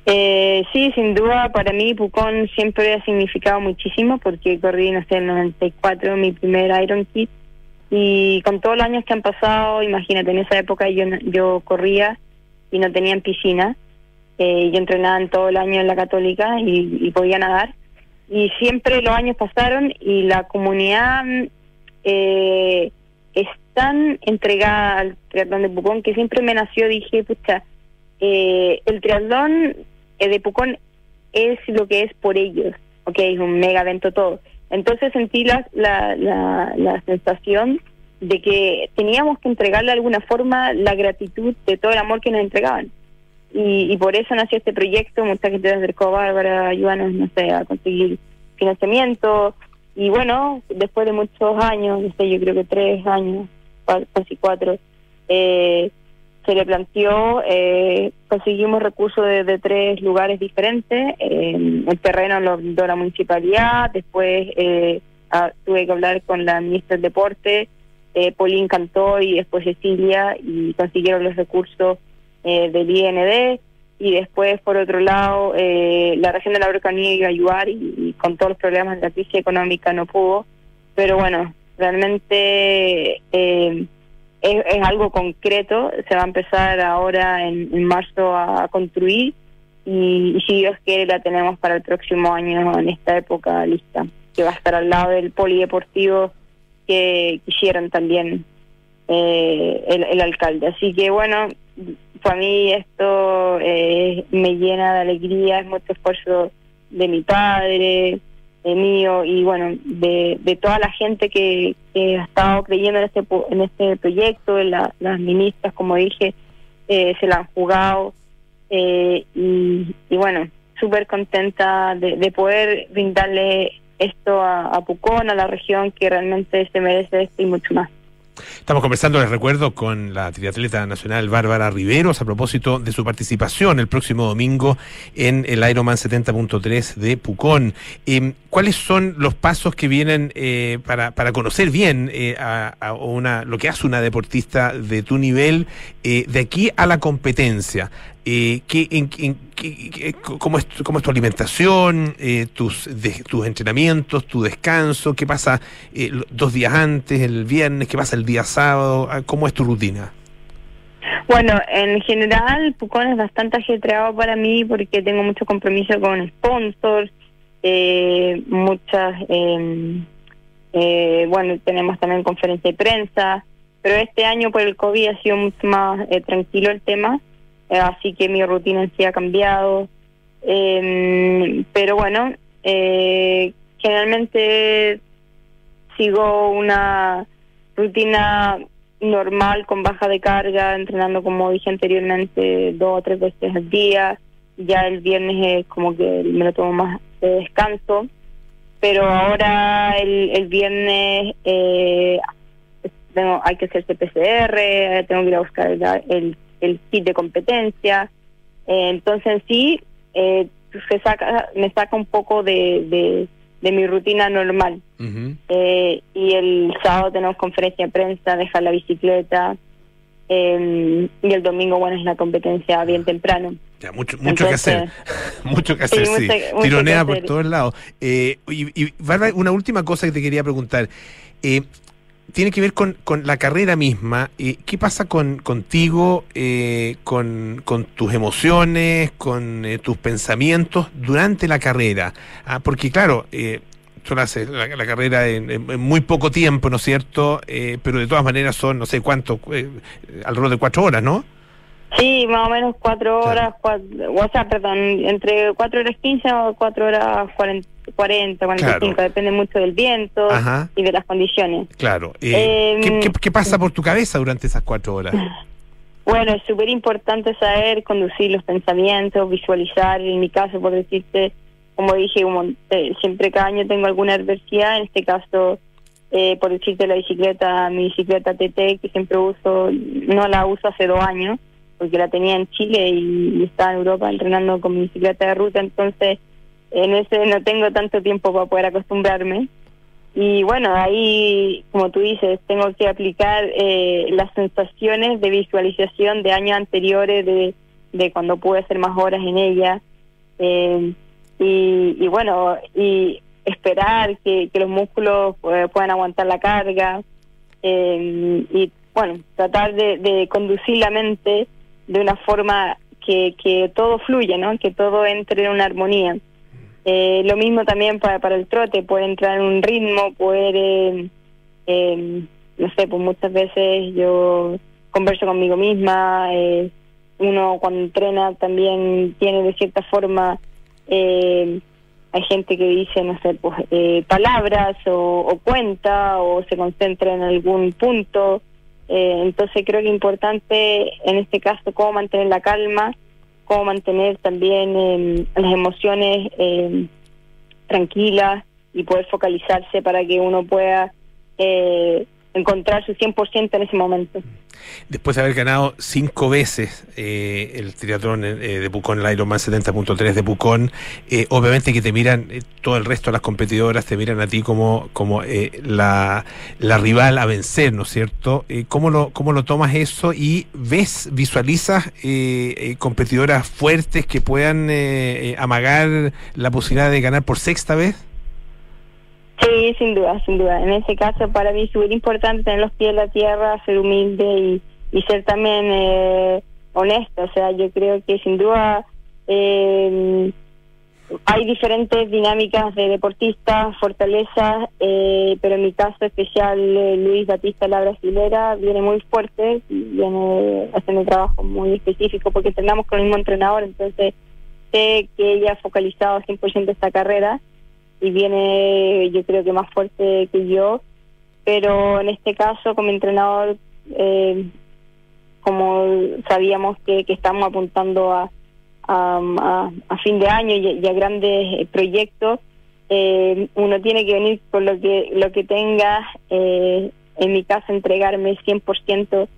Eh, sí, sin duda, para mí Pucón siempre ha significado muchísimo porque corrí, no sé, en el 94 mi primer Iron Kit y con todos los años que han pasado, imagínate, en esa época yo, yo corría y no tenían piscina, eh, yo entrenaba en todo el año en la católica y, y, podía nadar y siempre los años pasaron y la comunidad eh, es tan entregada al triatlón de Pucón que siempre me nació, dije, pucha, eh, el triatlón eh, de Pucón es lo que es por ellos, ok, es un mega evento todo. Entonces sentí la, la, la, la, sensación de que teníamos que entregarle de alguna forma la gratitud de todo el amor que nos entregaban. Y, por eso nació este proyecto, mucha gente se acercó a Bárbara, ayúdanos, no sé, a conseguir financiamiento. Y bueno, después de muchos años, no sé, yo creo que tres años, casi cuatro, eh, se le planteó, eh, conseguimos recursos de, de, tres lugares diferentes, eh, el terreno lo dio la municipalidad, después eh, a, tuve que hablar con la ministra del Deporte, eh, Paulín Cantó y después Cecilia y consiguieron los recursos eh, del IND y después por otro lado eh, la región de la Araucanía iba a ayudar y, con todos los problemas de la crisis económica no pudo, pero bueno, realmente... Eh, es, algo concreto, se va a empezar ahora en, en marzo a, construir y, y, si Dios quiere la tenemos para el próximo año en esta época lista, que va a estar al lado del polideportivo que quisieron también eh, el, el, alcalde. Así que bueno, para mí esto eh, me llena de alegría, es mucho esfuerzo de mi padre, mío y bueno de, de toda la gente que, que, ha estado creyendo en este en este proyecto la, las ministras como dije eh, se la han jugado eh, y, y, bueno súper contenta de, de, poder brindarle esto a, Pucón a la región que realmente se merece esto y mucho más Estamos conversando, les recuerdo, con la triatleta nacional Bárbara Riveros a propósito de su participación el próximo domingo en el Ironman 70.3 de Pucón. Eh, ¿Cuáles son los pasos que vienen eh, para, para conocer bien eh, a, a, una, lo que hace una deportista de tu nivel de aquí a la competencia? Eh, ¿qué, en, en, qué, cómo, es, ¿Cómo es tu alimentación, eh, tus, tus entrenamientos, tu descanso? ¿Qué pasa eh, dos días antes, el viernes? ¿Qué pasa el día sábado? ¿Cómo es tu rutina? Bueno, en general, Pucón es bastante ajetreado para mí porque tengo mucho compromiso con sponsors, eh, muchas, eh, bueno, tenemos también conferencia de prensa, pero este año por el COVID ha sido mucho más tranquilo el tema así que mi rutina sí ha cambiado. Eh, pero bueno, eh, generalmente sigo una rutina normal con baja de carga, entrenando como dije anteriormente dos o tres veces al día. Ya el viernes es como que me lo tomo más de descanso. Pero ahora el, el viernes eh, tengo, hay que hacerse PCR, tengo que ir a buscar el el kit de competencia. Eh, entonces, en sí, eh, se saca, me saca un poco de, de, de mi rutina normal. Uh -huh. eh, y el sábado tenemos conferencia de prensa, dejar la bicicleta. y el domingo, bueno, es la competencia bien temprano. Ya, mucho, mucho Entonces, que hacer, mucho que hacer, sí. sí. Mucho, Tironea mucho por todos lados. Eh, y, y, Bárbara, una última cosa que te quería preguntar. Eh, tiene que ver con, con la carrera misma. Eh, ¿Qué pasa con contigo, eh, con, con, tus emociones, con eh, tus pensamientos durante la carrera? Ah, porque claro, tú haces la, la, carrera en, en, muy poco tiempo, ¿no es cierto? pero de todas maneras son, no sé cuánto, alrededor de cuatro horas, ¿no? Sí, más o menos cuatro horas, cuatro, o sea, perdón, entre cuatro horas quince o cuatro horas cuarenta 40, 45, depende mucho del viento y de las condiciones. Claro. Eh, ¿qué, qué, qué pasa por tu cabeza durante esas cuatro horas? Bueno, es súper importante saber conducir los pensamientos, visualizar, en mi caso, por decirte, como dije, eh, siempre cada año tengo alguna adversidad, en este caso, eh, por decirte la bicicleta, mi bicicleta TT, que siempre uso, no la uso hace dos años, porque la tenía en Chile y, estaba en Europa entrenando con mi bicicleta de ruta, entonces en ese no tengo tanto tiempo para poder acostumbrarme. Y bueno, ahí, como tú dices, tengo que aplicar eh, las sensaciones de visualización de años anteriores, de, de cuando pude hacer más horas en ella. Eh, y, bueno, y esperar que, que los músculos eh, puedan aguantar la carga. y bueno, tratar de, de conducir la mente de una forma que, que todo fluya, ¿no? Que todo entre en una armonía. Eh, lo mismo también para, para el trote, puede entrar en un ritmo, puede, eh, no sé, pues muchas veces yo converso conmigo misma, eh, uno cuando entrena también tiene de cierta forma, eh, hay gente que dice, no sé, pues eh, palabras o, o cuenta o se concentra en algún punto, eh, entonces creo que es importante en este caso cómo mantener la calma, cómo mantener también em, las emociones em, tranquilas y poder focalizarse para que uno pueda eh, encontrar su 100% en ese momento después de haber ganado cinco veces eh, el triatlón eh, de Pucón, el Ironman 70.3 de Pucón, eh, obviamente que te miran, todo el resto de las competidoras te miran a ti como, como la, la, rival a vencer, ¿no es cierto? ¿cómo, lo, ¿Cómo lo tomas eso y ves, visualizas competidoras fuertes que puedan amagar la posibilidad de ganar por sexta vez? Sí, sin duda, sin duda. En ese caso, para mí es súper importante tener los pies en la tierra, ser humilde y, ser también eh, honesto. O sea, yo creo que sin duda eh, hay diferentes dinámicas de deportistas, fortalezas, eh, pero en mi caso especial, eh, Luis Batista, la brasilera, viene muy fuerte, viene haciendo un trabajo muy específico porque entrenamos con el mismo entrenador, entonces sé que ella ha focalizado 100% esta carrera y viene yo creo que más fuerte que yo, pero en este caso como entrenador, eh, como sabíamos que, que estamos apuntando a, a, a, fin de año y, a grandes proyectos, eh, uno tiene que venir con lo que lo que tenga, eh, en mi caso entregarme 100%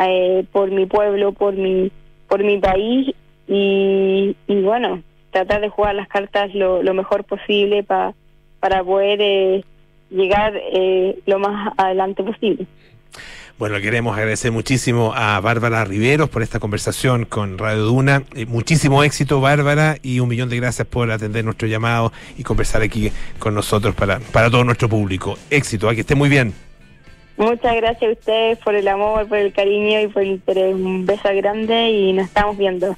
eh, por mi pueblo, por mi por mi país y, y bueno, tratar de jugar las cartas lo, lo mejor posible pa, para poder eh, llegar eh, lo más adelante posible. Bueno, queremos agradecer muchísimo a Bárbara Riveros por esta conversación con Radio Duna. Eh, muchísimo éxito, Bárbara, y un millón de gracias por atender nuestro llamado y conversar aquí con nosotros para, para todo nuestro público. Éxito, a que esté muy bien. Muchas gracias a ustedes por el amor, por el cariño y por el interés. Un beso grande y nos estamos viendo.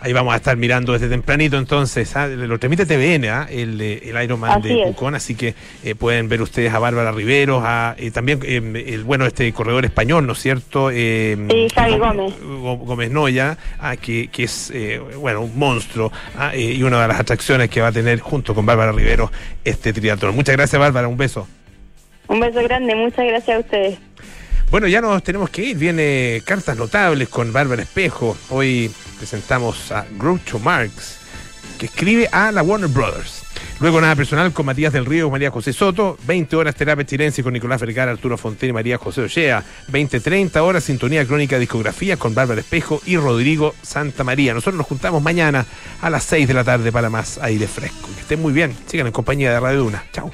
Ahí vamos a estar mirando desde tempranito entonces, ¿ah? lo transmite TVN, ¿ah? el, el Ironman de Pucón, así que eh, pueden ver ustedes a Bárbara Riveros, a eh, también em, el bueno este corredor español, ¿no es cierto? Sí, Javi Gómez. Gómez Noya, ah, que, que es eh, bueno un monstruo y una de las atracciones que va a tener junto con Bárbara Riveros este triatlón. Muchas gracias Bárbara, un beso. Un beso grande, muchas gracias a ustedes. Bueno, ya nos tenemos que ir. Viene Cartas Notables con Bárbara Espejo. Hoy presentamos a Groucho Marx, que escribe a la Warner Brothers. Luego nada personal con Matías del Río María José Soto. 20 horas terapia chilense con Nicolás Vergara, Arturo Fontaine y María José Ochea. 20-30 horas sintonía crónica discografía con Bárbara Espejo y Rodrigo Santa María. Nosotros nos juntamos mañana a las 6 de la tarde para más aire fresco. Que estén muy bien. Sigan en compañía de Radio Duna. Chao.